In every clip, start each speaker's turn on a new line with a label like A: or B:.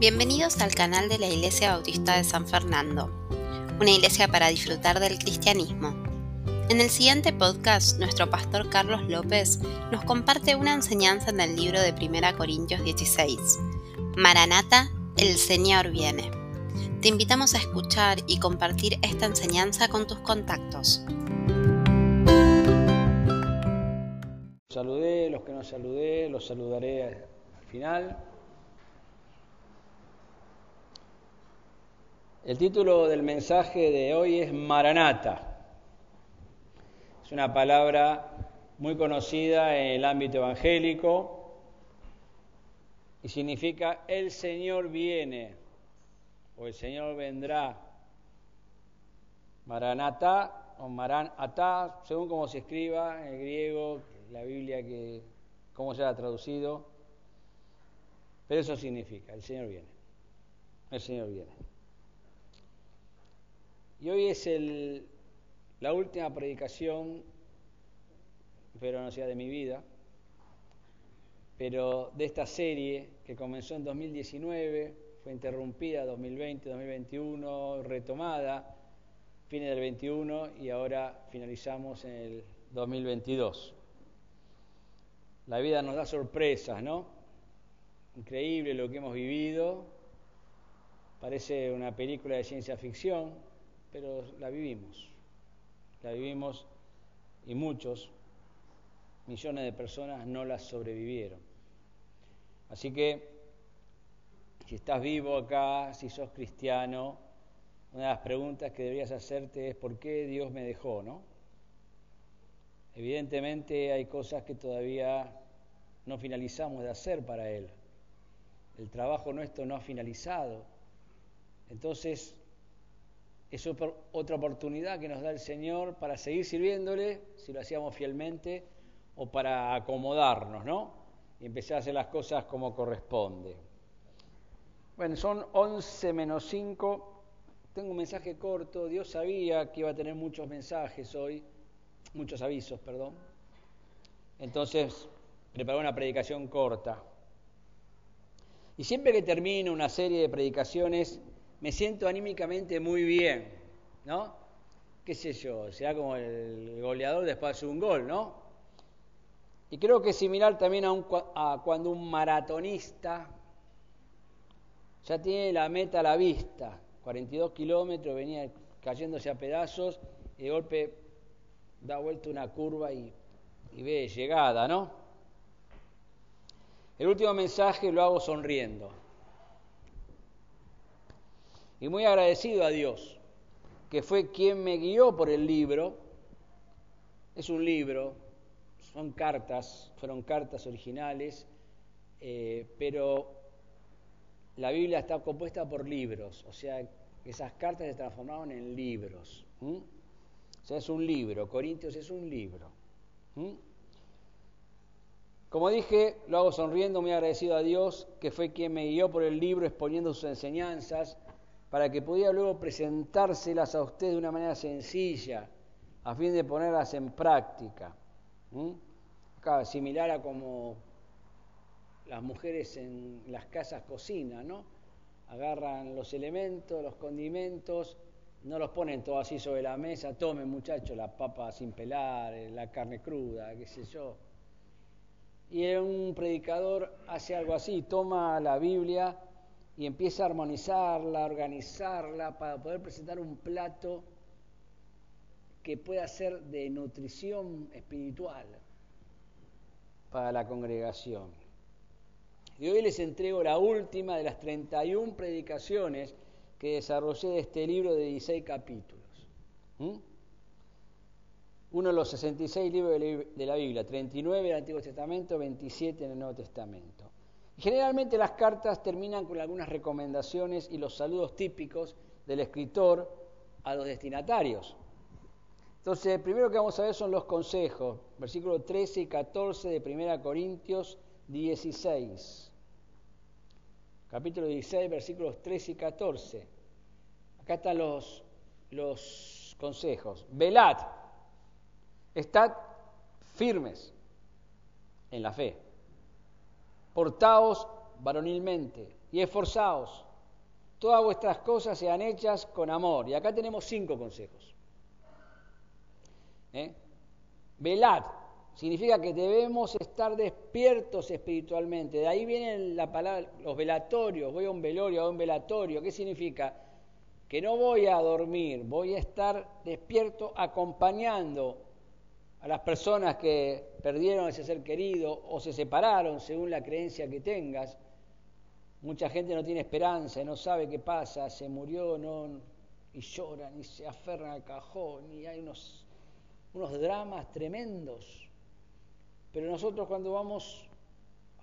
A: Bienvenidos al canal de la Iglesia Bautista de San Fernando, una iglesia para disfrutar del cristianismo. En el siguiente podcast, nuestro pastor Carlos López nos comparte una enseñanza en el libro de 1 Corintios 16. Maranata, el Señor viene. Te invitamos a escuchar y compartir esta enseñanza con tus contactos.
B: Saludé, los que no saludé, los saludaré al final. El título del mensaje de hoy es Maranata. Es una palabra muy conocida en el ámbito evangélico y significa el Señor viene o el Señor vendrá. Maranata o Maranata, según como se escriba en el griego, la Biblia, que cómo se ha traducido, pero eso significa, el Señor viene, el Señor viene. Y hoy es el, la última predicación, pero no sea de mi vida, pero de esta serie que comenzó en 2019, fue interrumpida 2020, 2021, retomada, fines del 21 y ahora finalizamos en el 2022. La vida nos da sorpresas, ¿no? Increíble lo que hemos vivido. Parece una película de ciencia ficción, pero la vivimos. La vivimos y muchos, millones de personas no la sobrevivieron. Así que, si estás vivo acá, si sos cristiano, una de las preguntas que deberías hacerte es ¿por qué Dios me dejó, no? Evidentemente hay cosas que todavía no finalizamos de hacer para Él. El trabajo nuestro no ha finalizado. Entonces, es otra oportunidad que nos da el Señor para seguir sirviéndole, si lo hacíamos fielmente, o para acomodarnos, ¿no? Y empezar a hacer las cosas como corresponde. Bueno, son 11 menos 5. Tengo un mensaje corto. Dios sabía que iba a tener muchos mensajes hoy, muchos avisos, perdón. Entonces, preparé una predicación corta. Y siempre que termino una serie de predicaciones, me siento anímicamente muy bien, ¿no? ¿Qué sé yo? Será como el goleador después de un gol, ¿no? Y creo que es similar también a, a cuando un maratonista ya tiene la meta a la vista, 42 kilómetros, venía cayéndose a pedazos y de golpe da vuelta una curva y ve llegada, ¿no? El último mensaje lo hago sonriendo y muy agradecido a Dios, que fue quien me guió por el libro. Es un libro, son cartas, fueron cartas originales, eh, pero la Biblia está compuesta por libros, o sea, esas cartas se transformaron en libros. O sea, es un libro, Corintios es un libro. Como dije, lo hago sonriendo, muy agradecido a Dios, que fue quien me guió por el libro exponiendo sus enseñanzas, para que pudiera luego presentárselas a usted de una manera sencilla, a fin de ponerlas en práctica. similar a como las mujeres en las casas cocinan, ¿no? Agarran los elementos, los condimentos, no los ponen todos así sobre la mesa, tomen muchachos la papa sin pelar, la carne cruda, qué sé yo. Y un predicador hace algo así, toma la Biblia, y empieza a armonizarla, a organizarla para poder presentar un plato que pueda ser de nutrición espiritual para la congregación. Y hoy les entrego la última de las 31 predicaciones que desarrollé de este libro de 16 capítulos. Uno de los 66 libros de la Biblia, 39 del Antiguo Testamento, 27 en el Nuevo Testamento. Generalmente las cartas terminan con algunas recomendaciones y los saludos típicos del escritor a los destinatarios. Entonces, primero que vamos a ver son los consejos, versículos 13 y 14 de 1 Corintios 16. Capítulo 16, versículos 13 y 14. Acá están los, los consejos. Velad, estad firmes en la fe portaos varonilmente, y esforzaos. Todas vuestras cosas sean hechas con amor. Y acá tenemos cinco consejos. ¿Eh? Velad, significa que debemos estar despiertos espiritualmente. De ahí viene la palabra, los velatorios. Voy a un velorio, a un velatorio. ¿Qué significa? Que no voy a dormir, voy a estar despierto acompañando a las personas que perdieron ese ser querido o se separaron según la creencia que tengas. Mucha gente no tiene esperanza, no sabe qué pasa, se murió, no, y lloran y se aferran al cajón y hay unos, unos dramas tremendos. Pero nosotros cuando vamos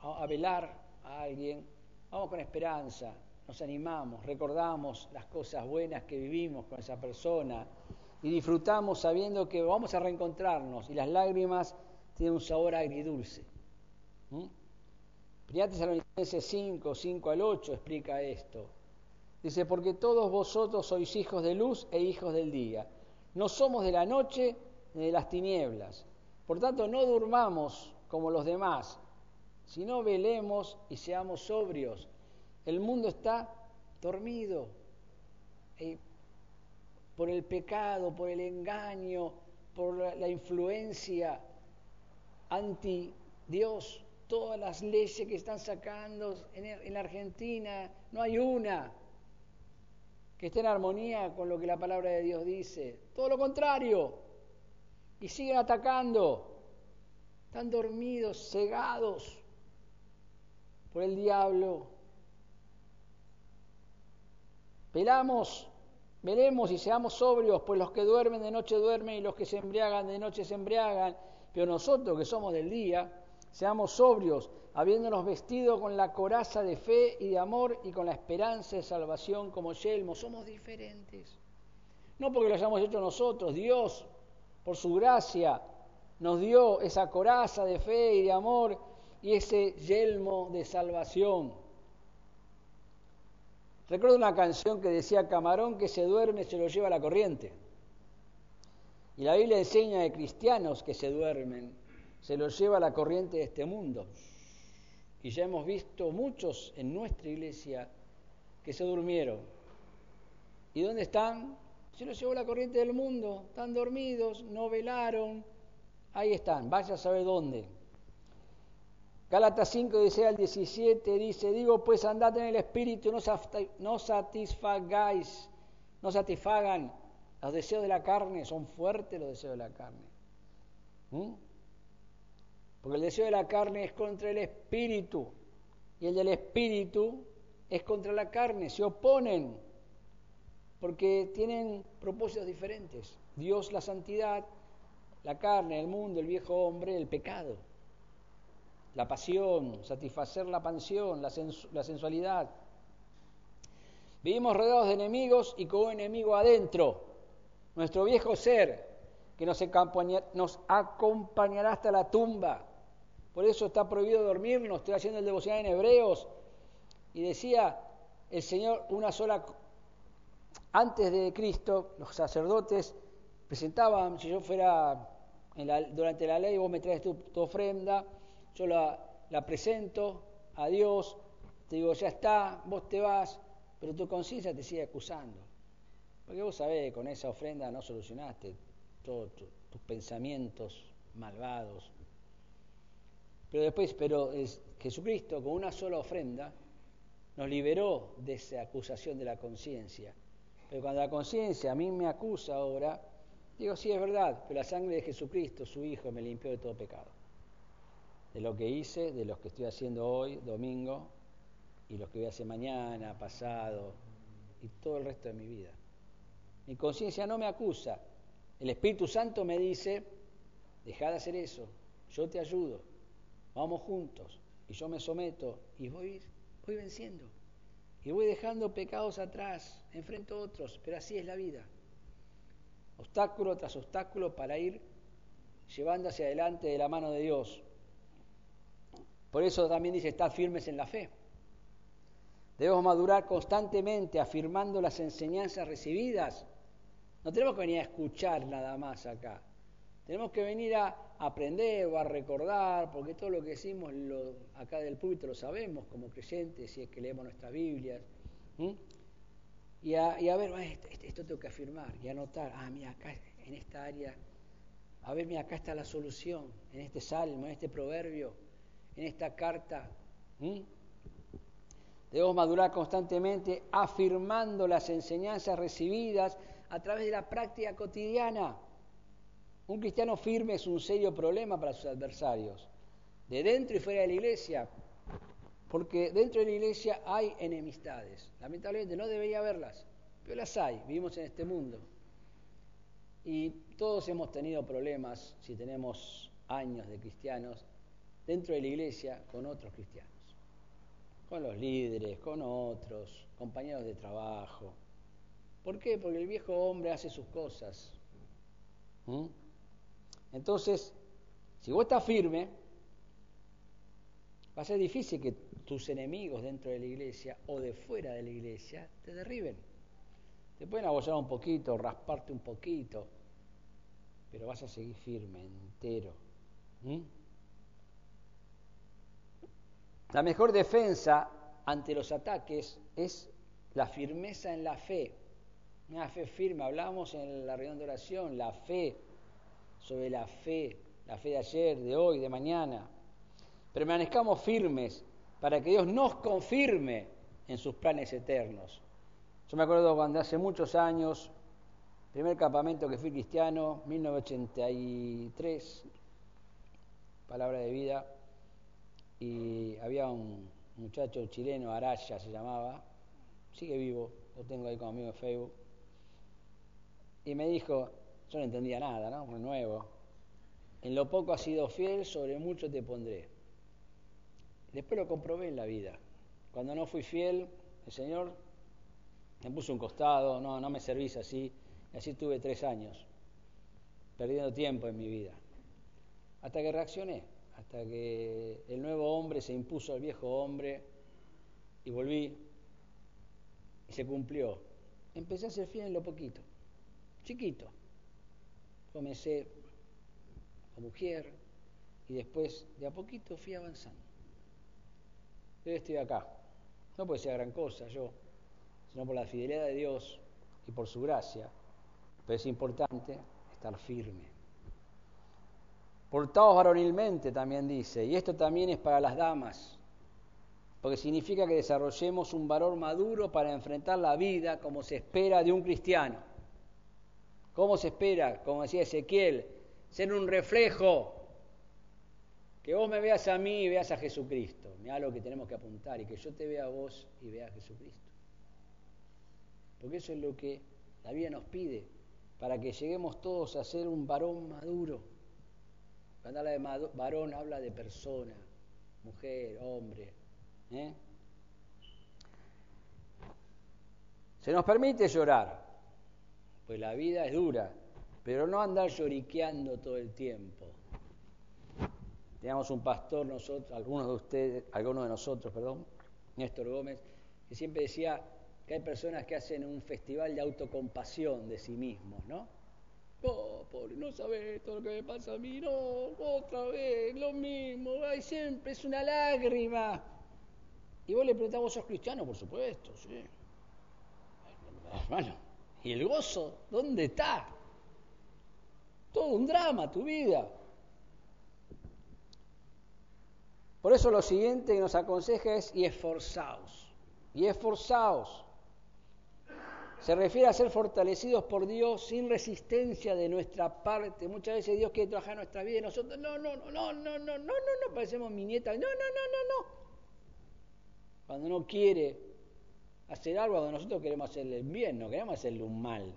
B: a, a velar a alguien, vamos con esperanza, nos animamos, recordamos las cosas buenas que vivimos con esa persona, y disfrutamos sabiendo que vamos a reencontrarnos y las lágrimas tienen un sabor agridulce. ¿Mm? Primera Tesalonicenses 5, 5 al 8 explica esto. Dice, porque todos vosotros sois hijos de luz e hijos del día. No somos de la noche ni de las tinieblas. Por tanto, no durmamos como los demás, sino velemos y seamos sobrios. El mundo está dormido. Eh, por el pecado, por el engaño, por la influencia anti Dios, todas las leyes que están sacando en la Argentina, no hay una que esté en armonía con lo que la palabra de Dios dice. Todo lo contrario. Y siguen atacando. Están dormidos, cegados por el diablo. Pelamos Veremos y seamos sobrios, pues los que duermen de noche duermen y los que se embriagan de noche se embriagan. Pero nosotros que somos del día, seamos sobrios, habiéndonos vestido con la coraza de fe y de amor y con la esperanza de salvación como yelmo. Somos diferentes. No porque lo hayamos hecho nosotros, Dios, por su gracia, nos dio esa coraza de fe y de amor y ese yelmo de salvación. Recuerdo una canción que decía, camarón que se duerme se lo lleva la corriente. Y la Biblia enseña de cristianos que se duermen, se los lleva la corriente de este mundo. Y ya hemos visto muchos en nuestra iglesia que se durmieron. ¿Y dónde están? Se los llevó la corriente del mundo, están dormidos, no velaron, ahí están, vaya a saber dónde. Gálatas 5, 16 al 17 dice, digo pues andad en el Espíritu, no satisfagáis, no satisfagan los deseos de la carne, son fuertes los deseos de la carne. ¿Mm? Porque el deseo de la carne es contra el Espíritu y el del Espíritu es contra la carne, se oponen porque tienen propósitos diferentes. Dios la santidad, la carne, el mundo, el viejo hombre, el pecado la pasión, satisfacer la pasión, la, sensualidad. Vivimos rodeados de enemigos y con un enemigo adentro, nuestro viejo ser, que nos, nos acompañará hasta la tumba. Por eso está prohibido dormirnos. Estoy haciendo el devocional en Hebreos y decía el Señor una sola. Antes de Cristo, los sacerdotes presentaban, si yo fuera durante la ley, vos me traes tu ofrenda, yo la, presento a Dios, te digo, ya está, vos te vas, pero tu conciencia te sigue acusando. Porque vos sabés, con esa ofrenda no solucionaste todos tus pensamientos malvados. Pero después, pero es, Jesucristo con una sola ofrenda nos liberó de esa acusación de la conciencia. Pero cuando la conciencia a mí me acusa ahora, digo, sí es verdad, pero la sangre de Jesucristo, su Hijo, me limpió de todo pecado de lo que hice, de los que estoy haciendo hoy, domingo, y los que voy a hacer mañana, pasado, y todo el resto de mi vida. Mi conciencia no me acusa. El Espíritu Santo me dice, deja de hacer eso, yo te ayudo, vamos juntos, y yo me someto, y voy, voy venciendo. Y voy dejando pecados atrás, enfrento a otros, pero así es la vida. Obstáculo tras obstáculo para ir llevando hacia adelante de la mano de Dios. Por eso también dice, estad firmes en la fe. Debemos madurar constantemente afirmando las enseñanzas recibidas. No tenemos que venir a escuchar nada más acá. Tenemos que venir a aprender o a recordar, porque todo lo que decimos acá del púlpito lo sabemos como creyentes, si es que leemos nuestras Biblias. Y, a, y a, ver, esto, esto, tengo que afirmar y anotar, ah, mira, acá en esta área, a ver, mira, acá está la solución, en este salmo, en este proverbio, en esta carta. Debemos madurar constantemente afirmando las enseñanzas recibidas a través de la práctica cotidiana. Un cristiano firme es un serio problema para sus adversarios, de dentro y fuera de la iglesia, porque dentro de la iglesia hay enemistades. Lamentablemente no debería haberlas, pero las hay, vivimos en este mundo. Y todos hemos tenido problemas, si tenemos años de cristianos, dentro de la iglesia con otros cristianos, con los líderes, con otros, compañeros de trabajo. ¿Por qué? Porque el viejo hombre hace sus cosas. Entonces, si vos estás firme, va a ser difícil que tus enemigos dentro de la iglesia o de fuera de la iglesia te derriben. Te pueden abollar un poquito, rasparte un poquito, pero vas a seguir firme, entero. La mejor defensa ante los ataques es la firmeza en la fe. Una fe firme, hablamos en la reunión de oración, la fe sobre la fe, la fe de ayer, de hoy, de mañana. Permanezcamos firmes para que Dios nos confirme en sus planes eternos. Yo me acuerdo cuando hace muchos años, primer campamento que fui cristiano, 1983, palabra de vida, y había un muchacho chileno, Araya se llamaba, sigue vivo, lo tengo ahí como amigo en Facebook, y me dijo, yo no entendía nada, ¿no? nuevo. En lo poco has sido fiel, sobre mucho te pondré. Después lo comprobé en la vida. Cuando no fui fiel, el Señor me puso un costado, no, no me servís así. Y así tuve tres años, perdiendo tiempo en mi vida. Hasta que reaccioné, hasta que el nuevo hombre se impuso al viejo hombre y volví y se cumplió. Empecé a ser fiel en lo poquito, chiquito, comencé a mujer y después de a poquito fui avanzando. Hoy estoy acá. No puede ser gran cosa yo, sino por la fidelidad de Dios y por su gracia. Pero es importante estar firme. Portaos varonilmente, también dice, y esto también es para las damas, porque significa que desarrollemos un valor maduro para enfrentar la vida como se espera de un cristiano. ¿Cómo se espera? Como decía Ezequiel, ser un reflejo. Que vos me veas a mí y veas a Jesucristo. Mira lo que tenemos que apuntar y que yo te vea a vos y vea a Jesucristo. Porque eso es lo que la vida nos pide, para que lleguemos todos a ser un varón maduro. Cuando habla de varón habla de persona, mujer, hombre. ¿eh? Se nos permite llorar, pues la vida es dura, pero no andar lloriqueando todo el tiempo. Teníamos un pastor, nosotros, algunos de ustedes, algunos de nosotros, perdón, Néstor Gómez, que siempre decía que hay personas que hacen un festival de autocompasión de sí mismos, ¿no? Oh, pobre, no sabes todo lo que me pasa a mí, no, otra vez, lo mismo, ay, siempre es una lágrima. Y vos le preguntamos, ¿sos cristiano? Por supuesto, sí. Hermano, ¿Y el gozo dónde está? Todo un drama tu vida. Por eso lo siguiente que nos aconseja es y esforzaos. Y esforzaos. Se refiere a ser fortalecidos por Dios sin resistencia de nuestra parte. Muchas veces Dios quiere trabajar nuestra vida y nosotros, no, no, no, no, no, no, no, no, parecemos mi nieta, no, no, no, no, no. Cuando no quiere, hacer algo cuando nosotros queremos hacerle bien, no queremos hacerle un mal.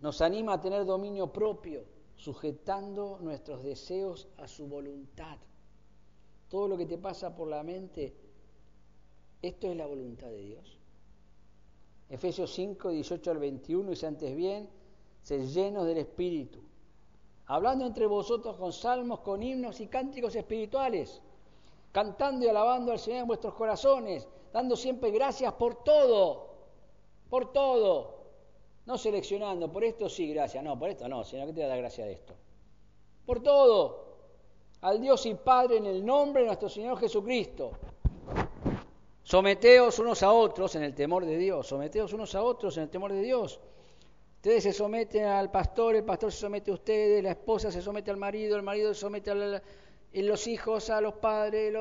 B: Nos anima a tener dominio propio, sujetando nuestros deseos a su voluntad. Todo lo que te pasa por la mente, esto es la voluntad de Dios. Efesios 5, 18 al 21 dice antes bien, se llenos del Espíritu, hablando entre vosotros con salmos, con himnos y cánticos espirituales cantando y alabando al Señor en vuestros corazones, dando siempre gracias por todo, por todo. No seleccionando, por esto sí, gracias, no, por esto no, sino que te da gracia de esto. Por todo, al Dios y Padre en el nombre de nuestro Señor Jesucristo. Someteos unos a otros en el temor de Dios, someteos unos a otros en el temor de Dios. Ustedes se someten al pastor, el pastor se somete a ustedes, la esposa se somete al marido, el marido se somete a los hijos a los padres,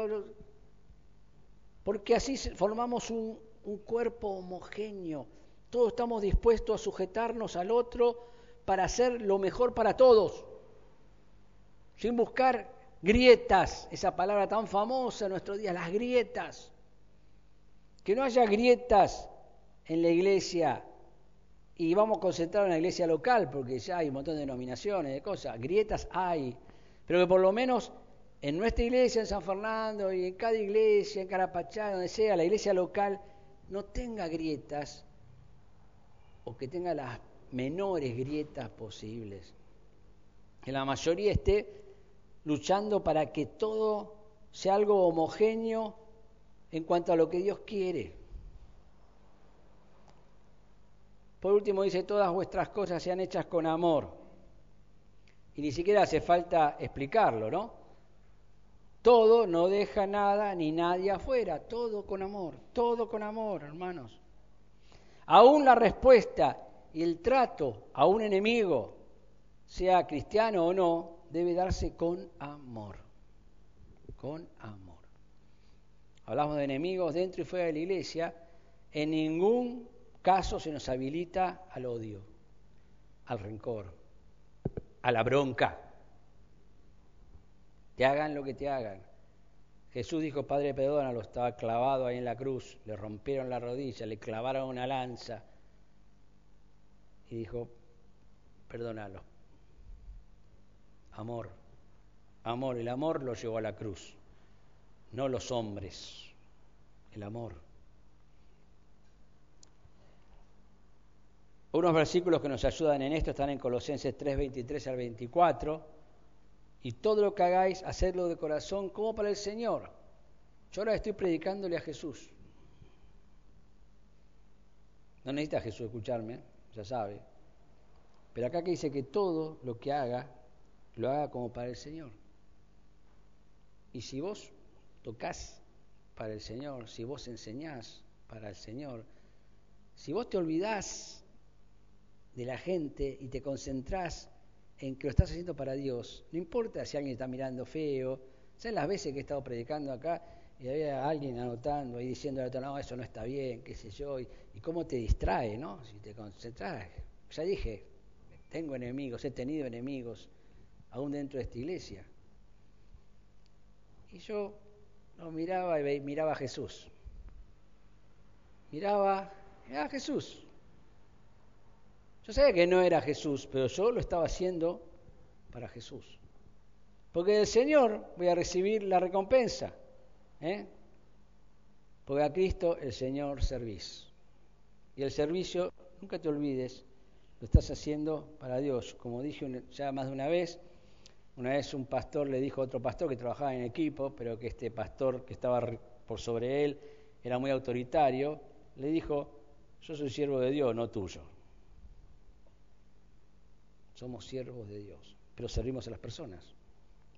B: porque así formamos un, un cuerpo homogéneo. Todos estamos dispuestos a sujetarnos al otro para hacer lo mejor para todos, sin buscar grietas, esa palabra tan famosa en nuestros días, las grietas. Que no haya grietas en la iglesia y vamos a concentrar en la iglesia local, porque ya hay un montón de denominaciones, de cosas, grietas hay, pero que por lo menos en nuestra iglesia, en San Fernando, y en cada iglesia, en Carapachá, donde sea, la iglesia local, no tenga grietas, o que tenga las menores grietas posibles. Que la mayoría esté luchando para que todo sea algo homogéneo en cuanto a lo que Dios quiere. Por último dice, todas vuestras cosas sean hechas con amor. Y ni siquiera hace falta explicarlo, ¿no? Todo no deja nada ni nadie afuera, todo con amor, todo con amor, hermanos. Aún la respuesta y el trato a un enemigo, sea cristiano o no, debe darse con amor, con amor. Hablamos de enemigos dentro y fuera de la iglesia, en ningún caso se nos habilita al odio, al rencor, a la bronca. Te hagan lo que te hagan. Jesús dijo, Padre, perdónalo, estaba clavado ahí en la cruz, le rompieron la rodilla, le clavaron una lanza y dijo, perdónalo. Amor, amor, el amor lo llevó a la cruz, no los hombres, el amor. Unos versículos que nos ayudan en esto están en Colosenses 3, 23 al 24. Y todo lo que hagáis, hacedlo de corazón como para el Señor. Yo ahora estoy predicándole a Jesús. No necesita Jesús escucharme, ya sabe. Pero acá que dice que todo lo que haga, lo haga como para el Señor. Y si vos tocas para el Señor, si vos enseñás para el Señor, si vos te olvidás de la gente y te concentrás en que lo estás haciendo para Dios, no importa si alguien está mirando feo, ¿saben las veces que he estado predicando acá y había alguien anotando y diciendo, no, eso no está bien, qué sé yo, y, cómo te distrae, ¿no? Si te concentras, ya dije, tengo enemigos, he tenido enemigos aún dentro de esta iglesia. Y yo lo miraba y miraba a Jesús. Miraba, miraba a Jesús. Yo sabía que no era Jesús, pero yo lo estaba haciendo para Jesús. Porque del Señor voy a recibir la recompensa. ¿eh? Porque a Cristo el Señor servís. Y el servicio, nunca te olvides, lo estás haciendo para Dios. Como dije ya más de una vez, una vez un pastor le dijo a otro pastor que trabajaba en equipo, pero que este pastor que estaba por sobre él era muy autoritario, le dijo, yo soy siervo de Dios, no tuyo. Somos siervos de Dios, pero servimos a las personas,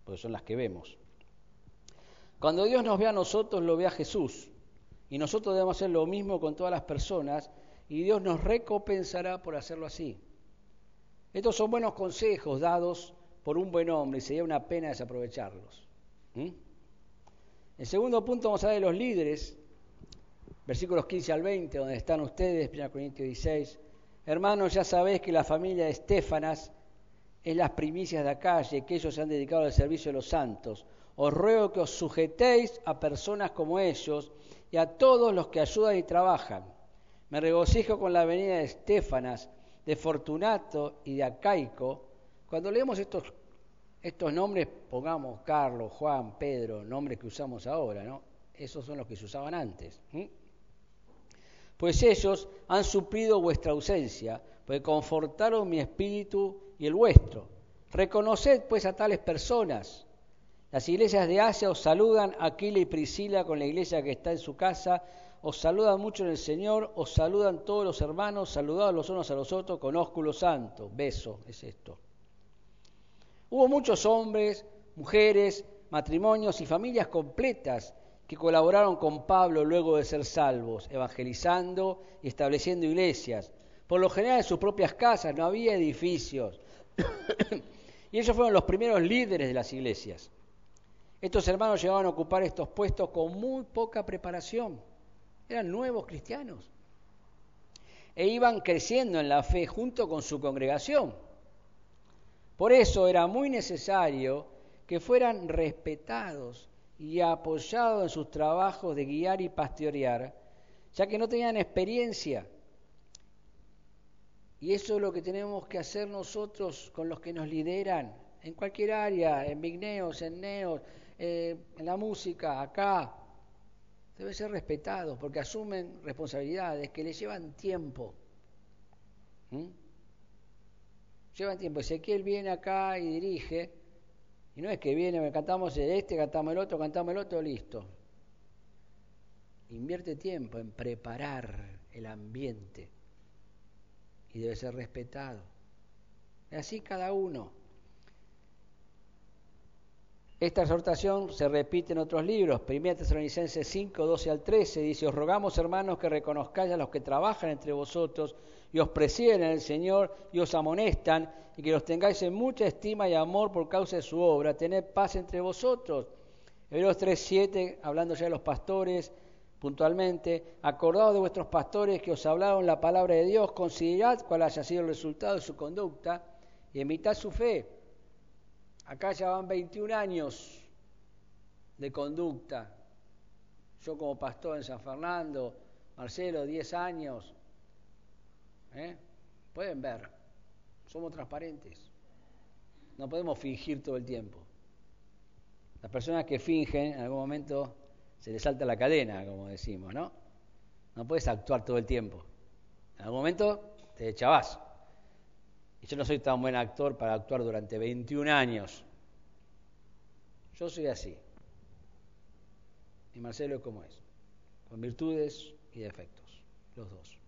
B: porque son las que vemos. Cuando Dios nos ve a nosotros, lo ve a Jesús. Y nosotros debemos hacer lo mismo con todas las personas y Dios nos recompensará por hacerlo así. Estos son buenos consejos dados por un buen hombre y sería una pena desaprovecharlos. ¿Mm? El segundo punto vamos a ver de los líderes, versículos 15 al 20, donde están ustedes, 1 Corintios 16. Hermanos, ya sabéis que la familia de Estefanas es las primicias de acá y que ellos se han dedicado al servicio de los santos. Os ruego que os sujetéis a personas como ellos y a todos los que ayudan y trabajan. Me regocijo con la venida de Estefanas, de Fortunato y de Acaico. Cuando leemos estos, estos nombres, pongamos Carlos, Juan, Pedro, nombres que usamos ahora, ¿no? Esos son los que se usaban antes pues ellos han suplido vuestra ausencia, pues confortaron mi espíritu y el vuestro. Reconoced pues a tales personas. Las iglesias de Asia os saludan, Aquila y Priscila con la iglesia que está en su casa, os saludan mucho en el Señor, os saludan todos los hermanos, saludados los unos a los otros con ósculo santo. Beso es esto. Hubo muchos hombres, mujeres, matrimonios y familias completas que colaboraron con Pablo luego de ser salvos, evangelizando y estableciendo iglesias. Por lo general en sus propias casas, no había edificios. y ellos fueron los primeros líderes de las iglesias. Estos hermanos llegaban a ocupar estos puestos con muy poca preparación. Eran nuevos cristianos. E iban creciendo en la fe junto con su congregación. Por eso era muy necesario que fueran respetados y apoyados en sus trabajos de guiar y pastorear, ya que no tenían experiencia. Y eso es lo que tenemos que hacer nosotros con los que nos lideran, en cualquier área, en Vigneos, en Neos, eh, en la música, acá. Deben ser respetados porque asumen responsabilidades que les llevan tiempo. ¿Mm? Llevan tiempo. Ezequiel viene acá y dirige, y no es que viene, cantamos este, cantamos el otro, cantamos el otro, listo. Invierte tiempo en preparar el ambiente y debe ser respetado. Y así cada uno. Esta exhortación se repite en otros libros. 1 Tesalonicenses 5, 12 al 13 dice, os rogamos hermanos que reconozcáis a los que trabajan entre vosotros y os presiden en el Señor y os amonestan y que los tengáis en mucha estima y amor por causa de su obra. Tened paz entre vosotros. Hebreos 3, 7, hablando ya de los pastores, puntualmente, acordados de vuestros pastores que os hablaron la palabra de Dios, considerad cuál haya sido el resultado de su conducta y emitad su fe. Acá ya van 21 años de conducta. Yo como pastor en San Fernando, Marcelo, 10 años, ¿Eh? Pueden ver, somos transparentes. No podemos fingir todo el tiempo. Las personas que fingen, en algún momento se les salta la cadena, como decimos, ¿no? No puedes actuar todo el tiempo. En algún momento te echabas. Y yo no soy tan buen actor para actuar durante 21 años. Yo soy así. Y Marcelo es como es, con virtudes y defectos, los dos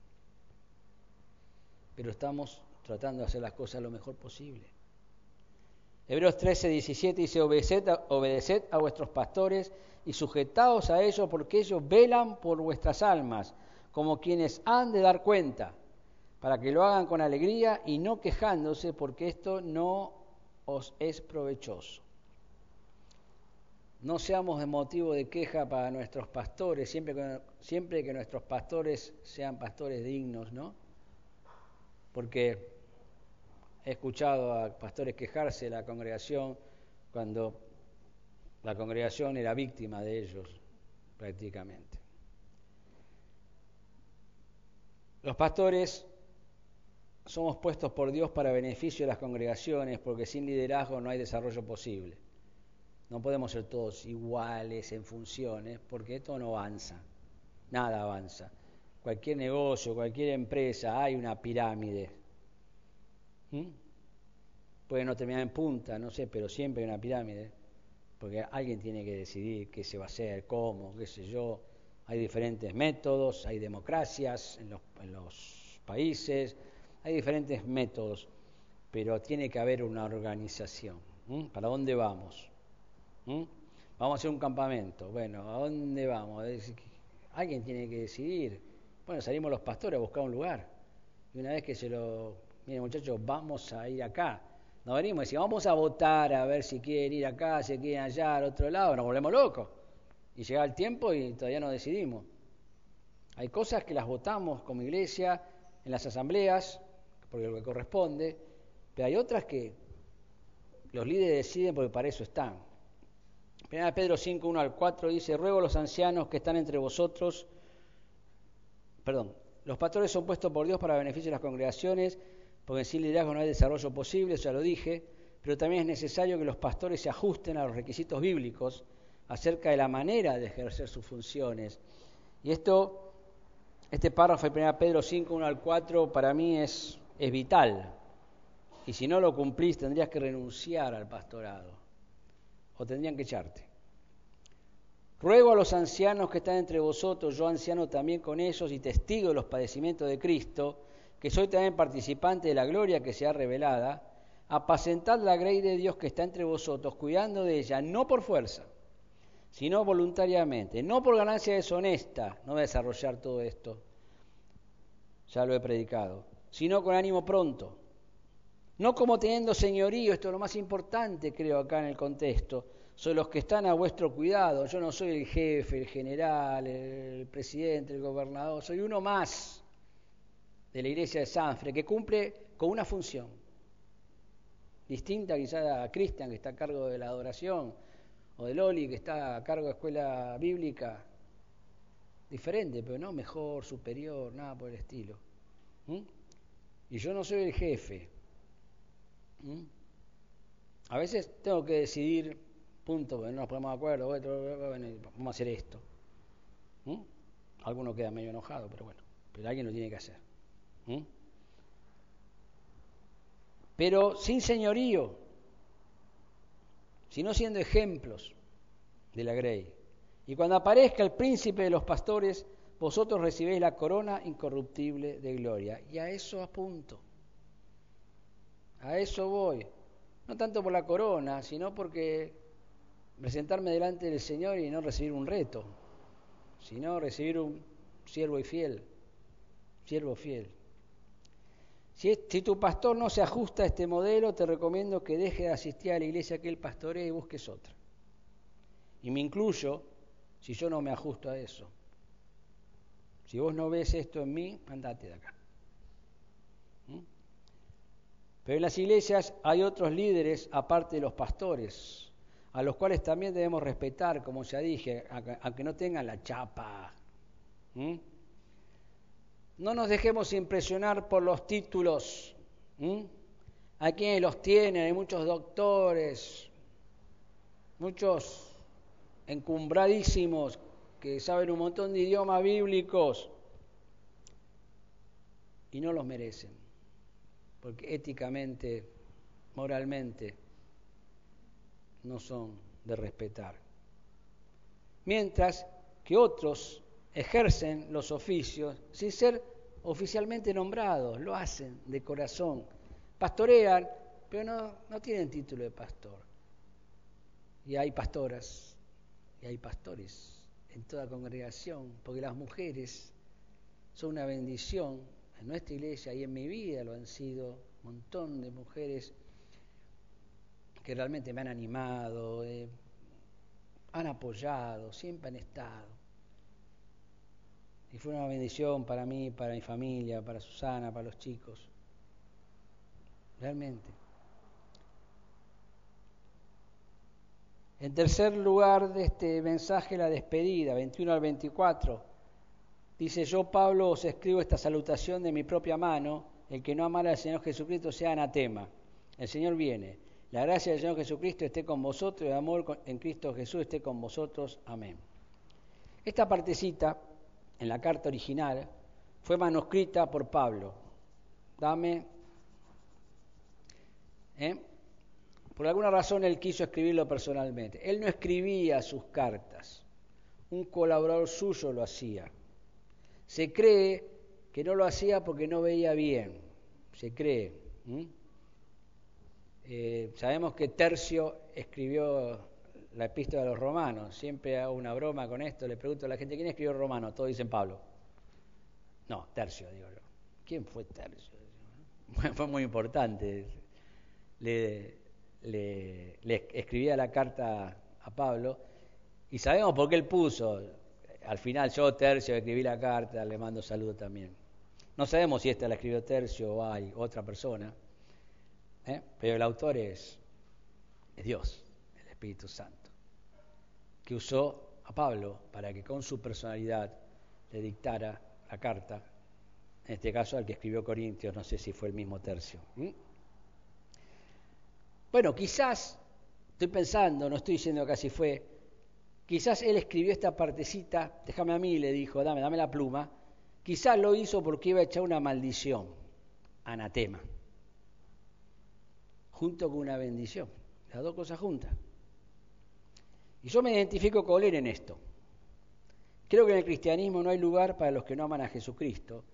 B: pero estamos tratando de hacer las cosas lo mejor posible. Hebreos 13, 17 dice, obedeced a, obedeced a vuestros pastores y sujetaos a ellos porque ellos velan por vuestras almas, como quienes han de dar cuenta, para que lo hagan con alegría y no quejándose, porque esto no os es provechoso. No seamos de motivo de queja para nuestros pastores, siempre que, siempre que nuestros pastores sean pastores dignos, ¿no? porque he escuchado a pastores quejarse de la congregación cuando la congregación era víctima de ellos prácticamente. Los pastores somos puestos por Dios para beneficio de las congregaciones porque sin liderazgo no hay desarrollo posible. No podemos ser todos iguales en funciones porque esto no avanza, nada avanza cualquier negocio, cualquier empresa, hay una pirámide. ¿Mm? Puede no terminar en punta, no sé, pero siempre hay una pirámide, porque alguien tiene que decidir qué se va a hacer, cómo, qué sé yo. Hay diferentes métodos, hay democracias en los, países, hay diferentes métodos, pero tiene que haber una organización. ¿Para dónde vamos? Vamos a hacer un campamento. Bueno, ¿a dónde vamos? Alguien tiene que decidir bueno, salimos los pastores a buscar un lugar. Y una vez que se lo, miren muchachos, vamos a ir acá. No venimos y decimos, vamos a votar a ver si quieren ir acá, si quieren allá, al otro lado, nos volvemos locos. Y llega el tiempo y todavía no decidimos. Hay cosas que las votamos como iglesia en las asambleas, porque es lo que corresponde, pero hay otras que los líderes deciden porque para eso están. Primera Pedro 5, 1 al 4 dice, ruego a los ancianos que están entre vosotros, perdón, los pastores son puestos por Dios para beneficio de las congregaciones, porque sin liderazgo no hay desarrollo posible, ya lo dije, pero también es necesario que los pastores se ajusten a los requisitos bíblicos acerca de la manera de ejercer sus funciones. Y esto, este párrafo de 1 Pedro 5, 1 al 4, para mí es, es vital. Y si no lo cumplís, tendrías que renunciar al pastorado o tendrían que echarte. Ruego a los ancianos que están entre vosotros, yo anciano también con ellos y testigo de los padecimientos de Cristo, que soy también participante de la gloria que se ha revelada, apacentad la grey de Dios que está entre vosotros, cuidando de ella, no por fuerza, sino voluntariamente, no por ganancia deshonesta, no voy a desarrollar todo esto, ya lo he predicado, sino con ánimo pronto, no como teniendo señorío, esto es lo más importante creo acá en el contexto, son los que están a vuestro cuidado. Yo no soy el jefe, el general, el presidente, el gobernador, soy uno más de la iglesia de Sanfre que cumple con una función distinta quizás a Cristian que está a cargo de la adoración o de Loli que está a cargo de escuela bíblica. Diferente, pero no mejor, superior, nada por el estilo. ¿Mm? Y yo no soy el jefe. A veces tengo que decidir punto, porque no nos ponemos de acuerdo, vamos a hacer esto. Alguno queda medio enojado, pero bueno, pero alguien lo tiene que hacer. Pero sin señorío, sino siendo ejemplos de la grey. Y cuando aparezca el príncipe de los pastores, vosotros recibéis la corona incorruptible de gloria. Y a eso apunto. A eso voy. No tanto por la corona, sino porque presentarme delante del Señor y no recibir un reto, sino recibir un siervo y fiel, siervo fiel. Si, si, tu pastor no se ajusta a este modelo, te recomiendo que deje de asistir a la iglesia que él pastorea y busques otra. Y me incluyo si yo no me ajusto a eso. Si vos no ves esto en mí, andate de acá. ¿Mm? Pero en las iglesias hay otros líderes aparte de los pastores a los cuales también debemos respetar, como ya dije, aunque no tengan la chapa. No nos dejemos impresionar por los títulos. Hay quienes los tienen, hay muchos doctores, muchos encumbradísimos que saben un montón de idiomas bíblicos y no los merecen, porque éticamente, moralmente, no son de respetar. Mientras que otros ejercen los oficios sin ser oficialmente nombrados, lo hacen de corazón, pastorean, pero no, no tienen título de pastor. Y hay pastoras y hay pastores en toda congregación, porque las mujeres son una bendición en nuestra iglesia y en mi vida lo han sido un montón de mujeres que realmente me han animado, eh, han apoyado, siempre han estado. Y fue una bendición para mí, para mi familia, para Susana, para los chicos. Realmente. En tercer lugar de este mensaje, la despedida, 21 al 24. Dice, yo Pablo os escribo esta salutación de mi propia mano, el que no amara al Señor Jesucristo sea anatema. El Señor viene. La gracia del Señor Jesucristo esté con vosotros y el amor en Cristo Jesús esté con vosotros. Amén. Esta partecita, en la carta original, fue manuscrita por Pablo. Dame. ¿eh? Por alguna razón él quiso escribirlo personalmente. Él no escribía sus cartas. Un colaborador suyo lo hacía. Se cree que no lo hacía porque no veía bien. Se cree. Eh, sabemos que Tercio escribió la epístola de los romanos. Siempre hago una broma con esto. Le pregunto a la gente, ¿quién escribió Romano? Todos dicen Pablo. No, Tercio, digo yo. ¿Quién fue Tercio? fue muy importante. Le, le, escribía la carta a Pablo y sabemos por qué él puso. Al final yo, Tercio, escribí la carta, le mando saludo también. No sabemos si esta la escribió Tercio o hay otra persona. ¿eh? pero el autor es, es Dios, el Espíritu Santo, que usó a Pablo para que con su personalidad le dictara la carta, en este caso al que escribió Corintios, no sé si fue el mismo tercio. Bueno, quizás, estoy pensando, no estoy diciendo que así fue, quizás él escribió esta partecita, déjame a mí, le dijo, dame, dame la pluma, quizás lo hizo porque iba a echar una maldición, anatema junto con una bendición. Las dos cosas juntas. Y yo me identifico con él en esto. Creo que en el cristianismo no hay lugar para los que no aman a Jesucristo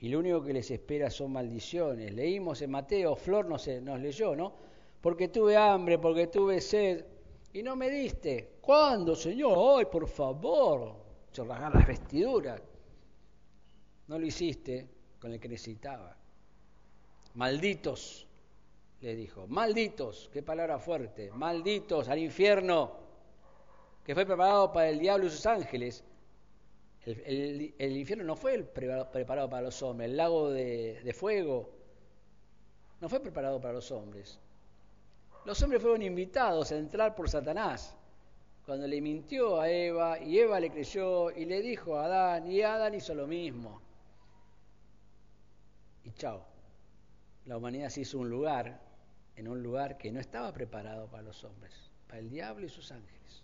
B: y lo único que les espera son maldiciones. Leímos en Mateo, Flor nos, nos leyó, ¿no? Porque tuve hambre, porque tuve sed y no me diste. ¿Cuándo, Señor? ¡Ay, por favor! Se las vestiduras. No lo hiciste con el que necesitaba. Malditos, le dijo. Malditos, qué palabra fuerte. Malditos al infierno que fue preparado para el diablo y sus ángeles. El, infierno no fue preparado para los hombres, el lago de, fuego no fue preparado para los hombres. Los hombres fueron invitados a entrar por Satanás cuando le mintió a Eva y Eva le creyó y le dijo a Adán y Adán hizo lo mismo. Y chao, la humanidad se hizo un lugar en un lugar que no estaba preparado para los hombres, para el diablo y sus ángeles.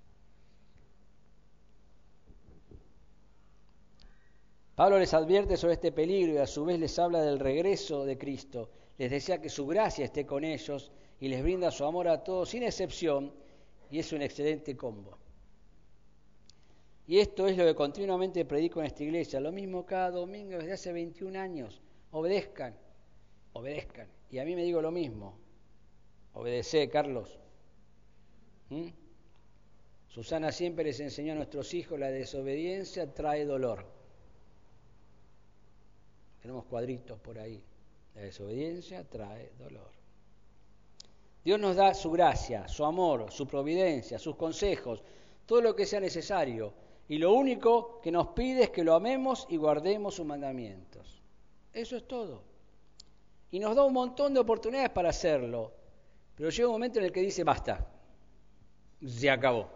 B: Pablo les advierte sobre este peligro y a su vez les habla del regreso de Cristo. Les desea que su gracia esté con ellos y les brinda su amor a todos sin excepción y es un excelente combo. Y esto es lo que continuamente predico en esta iglesia, lo mismo cada domingo desde hace 21 años. Obedezcan, obedezcan. Y a mí me digo lo mismo. Obedece, Carlos. ¿Mm? Susana siempre les enseñó a nuestros hijos la desobediencia trae dolor. Tenemos cuadritos por ahí. La desobediencia trae dolor. Dios nos da su gracia, su amor, su providencia, sus consejos, todo lo que sea necesario. Y lo único que nos pide es que lo amemos y guardemos sus mandamientos. Eso es todo. Y nos da un montón de oportunidades para hacerlo. Pero llega un momento en el que dice, basta, se acabó.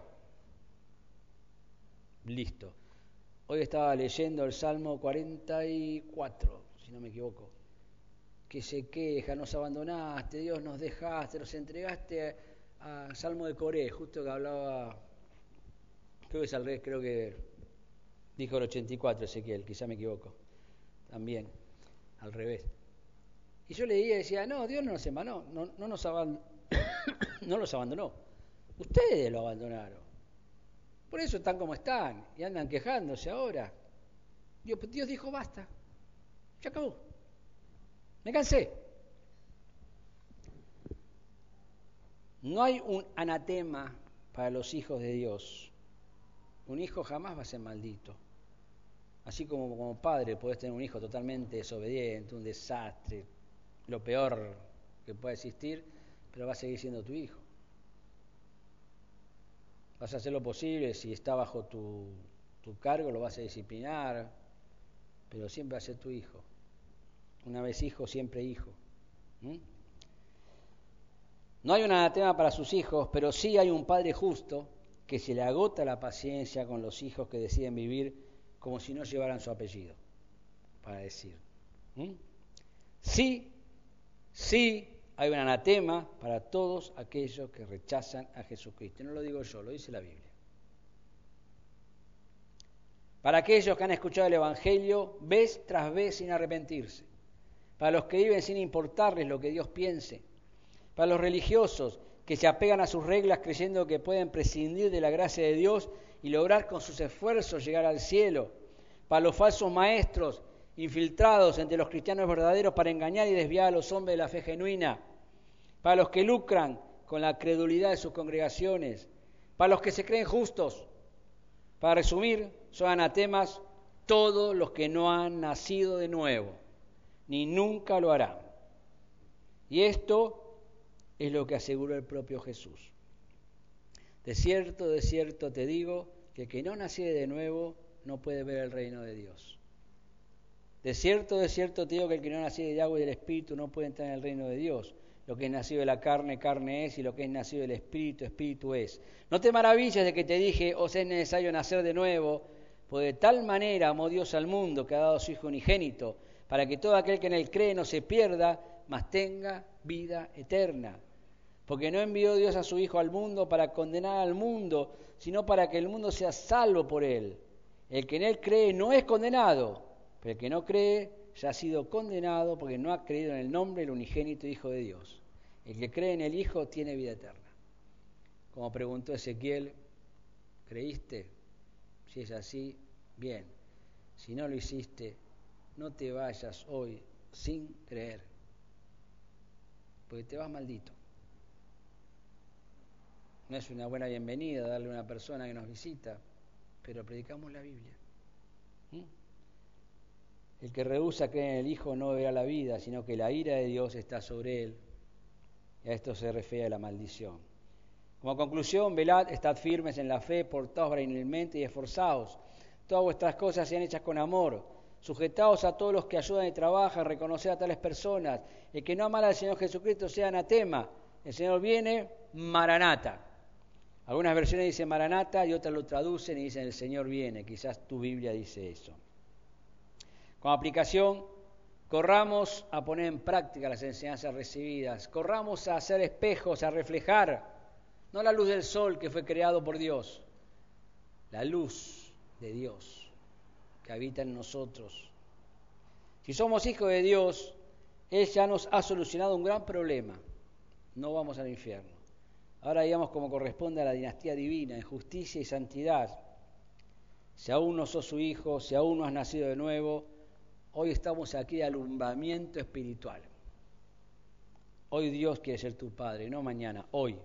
B: Listo. Hoy estaba leyendo el Salmo 44, si no me equivoco, que se queja, nos abandonaste, Dios nos dejaste, nos entregaste a, Salmo de Coré, justo que hablaba, creo que es al revés, creo que dijo el 84 Ezequiel, quizá me equivoco, también, al revés. Y yo leía y decía, no, Dios no nos abandonó, no, no, no los abandonó, ustedes lo abandonaron. Por eso están como están y andan quejándose ahora. Dios, Dios dijo, basta, ya acabó. Me cansé. No hay un anatema para los hijos de Dios. Un hijo jamás va a ser maldito. Así como como padre puedes tener un hijo totalmente desobediente, un desastre, lo peor que pueda existir, pero va a seguir siendo tu hijo. Vas a hacer lo posible, si está bajo tu, cargo lo vas a disciplinar, pero siempre va a ser tu hijo. Una vez hijo, siempre hijo. No hay un anatema para sus hijos, pero sí hay un padre justo que se le agota la paciencia con los hijos que deciden vivir como si no llevaran su apellido, para decir. Sí, sí hay un anatema para todos aquellos que rechazan a Jesucristo. No lo digo yo, lo dice la Biblia. Para aquellos que han escuchado el Evangelio vez tras vez sin arrepentirse. Para los que viven sin importarles lo que Dios piense. Para los religiosos que se apegan a sus reglas creyendo que pueden prescindir de la gracia de Dios y lograr con sus esfuerzos llegar al cielo. Para los falsos maestros infiltrados entre los cristianos verdaderos para engañar y desviar a los hombres de la fe genuina para los que lucran con la credulidad de sus congregaciones, para los que se creen justos. Para resumir, son anatemas todos los que no han nacido de nuevo, ni nunca lo harán. Y esto es lo que aseguró el propio Jesús. De cierto, de cierto te digo que el que no naciere de nuevo no puede ver el reino de Dios. De cierto, de cierto te digo que el que no naciere de agua y del Espíritu no puede entrar en el reino de Dios. Lo que es nacido de la carne, carne es, y lo que es nacido del espíritu, espíritu es. No te maravilles de que te dije, os es necesario nacer de nuevo, pues de tal manera amó Dios al mundo que ha dado a su Hijo unigénito, para que todo aquel que en él cree no se pierda, mas tenga vida eterna. Porque no envió Dios a su Hijo al mundo para condenar al mundo, sino para que el mundo sea salvo por él. El que en él cree no es condenado, pero el que no cree ya ha sido condenado porque no ha creído en el nombre del unigénito Hijo de Dios. El que cree en el Hijo tiene vida eterna. Como preguntó Ezequiel, ¿creíste? Si es así, Bien, si no lo hiciste, no te vayas hoy sin creer, porque te vas maldito. No es una buena bienvenida darle a una persona que nos visita, pero predicamos la Biblia. ¿Mm? El que rehúsa creer en el Hijo no verá la vida, sino que la ira de Dios está sobre él. Y a esto se refiere la maldición. Como conclusión, velad, estad firmes en la fe, portaos varonilmente y esforzaos. Todas vuestras cosas sean hechas con amor. Sujetaos a todos los que ayudan y trabajan, reconocer a tales personas. El que no amara al Señor Jesucristo sea anatema. El Señor viene, maranata. Algunas versiones dicen maranata y otras lo traducen y dicen el Señor viene. Quizás tu Biblia dice eso. Como aplicación, corramos a poner en práctica las enseñanzas recibidas. Corramos a hacer espejos, a reflejar, no la luz del sol que fue creado por Dios, la luz de Dios que habita en nosotros. Si somos hijos de Dios, Él ya nos ha solucionado un gran problema. No vamos al infierno. Ahora digamos como corresponde a la dinastía divina, en justicia y santidad. Si aún no sos su hijo, si aún no has nacido de nuevo, hoy estamos aquí de alumbramiento espiritual. Hoy Dios quiere ser tu Padre, no mañana, hoy.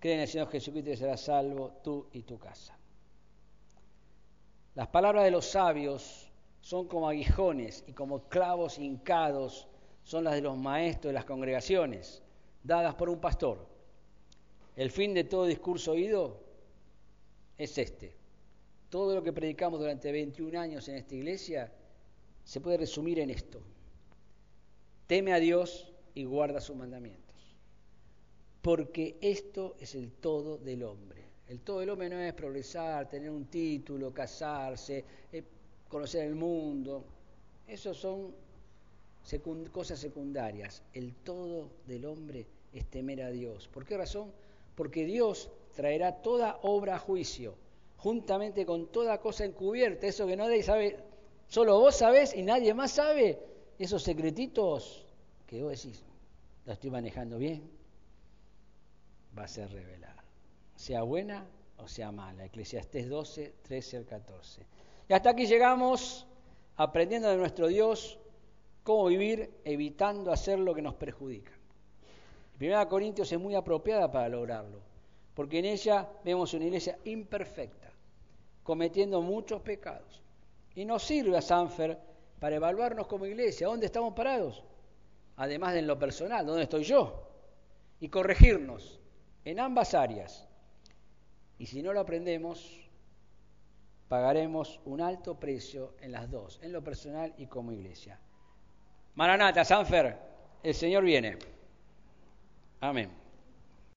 B: Cree en el Señor Jesucristo y serás salvo tú y tu casa. Las palabras de los sabios son como aguijones y como clavos hincados son las de los maestros de las congregaciones, dadas por un pastor. El fin de todo discurso oído es este. Todo lo que predicamos durante 21 años en esta iglesia se puede resumir en esto. Teme a Dios y guarda sus mandamientos. Porque esto es el todo del hombre. El todo del hombre no es progresar, tener un título, casarse, eh, conocer el mundo. Esas son cosas secundarias. El todo del hombre es temer a Dios. ¿Por qué razón? Porque Dios traerá toda obra a juicio, juntamente con toda cosa encubierta. Eso que nadie sabe, solo vos sabés y nadie más sabe. Esos secretitos que vos decís, ¿la estoy manejando bien? Va a ser revelado sea buena o sea mala. Eclesiastés 12, 13 al 14. Y hasta aquí llegamos aprendiendo de nuestro Dios cómo vivir evitando hacer lo que nos perjudica. Primera Corintios es muy apropiada para lograrlo, porque en ella vemos una iglesia imperfecta, cometiendo muchos pecados. Y nos sirve a Sanfer para evaluarnos como iglesia, ¿dónde estamos parados? Además de en lo personal, ¿dónde estoy yo? Y corregirnos en ambas áreas, y si no lo aprendemos, pagaremos un alto precio en las dos, en lo personal y como iglesia. Maranata, Sanfer, el Señor viene. Amén.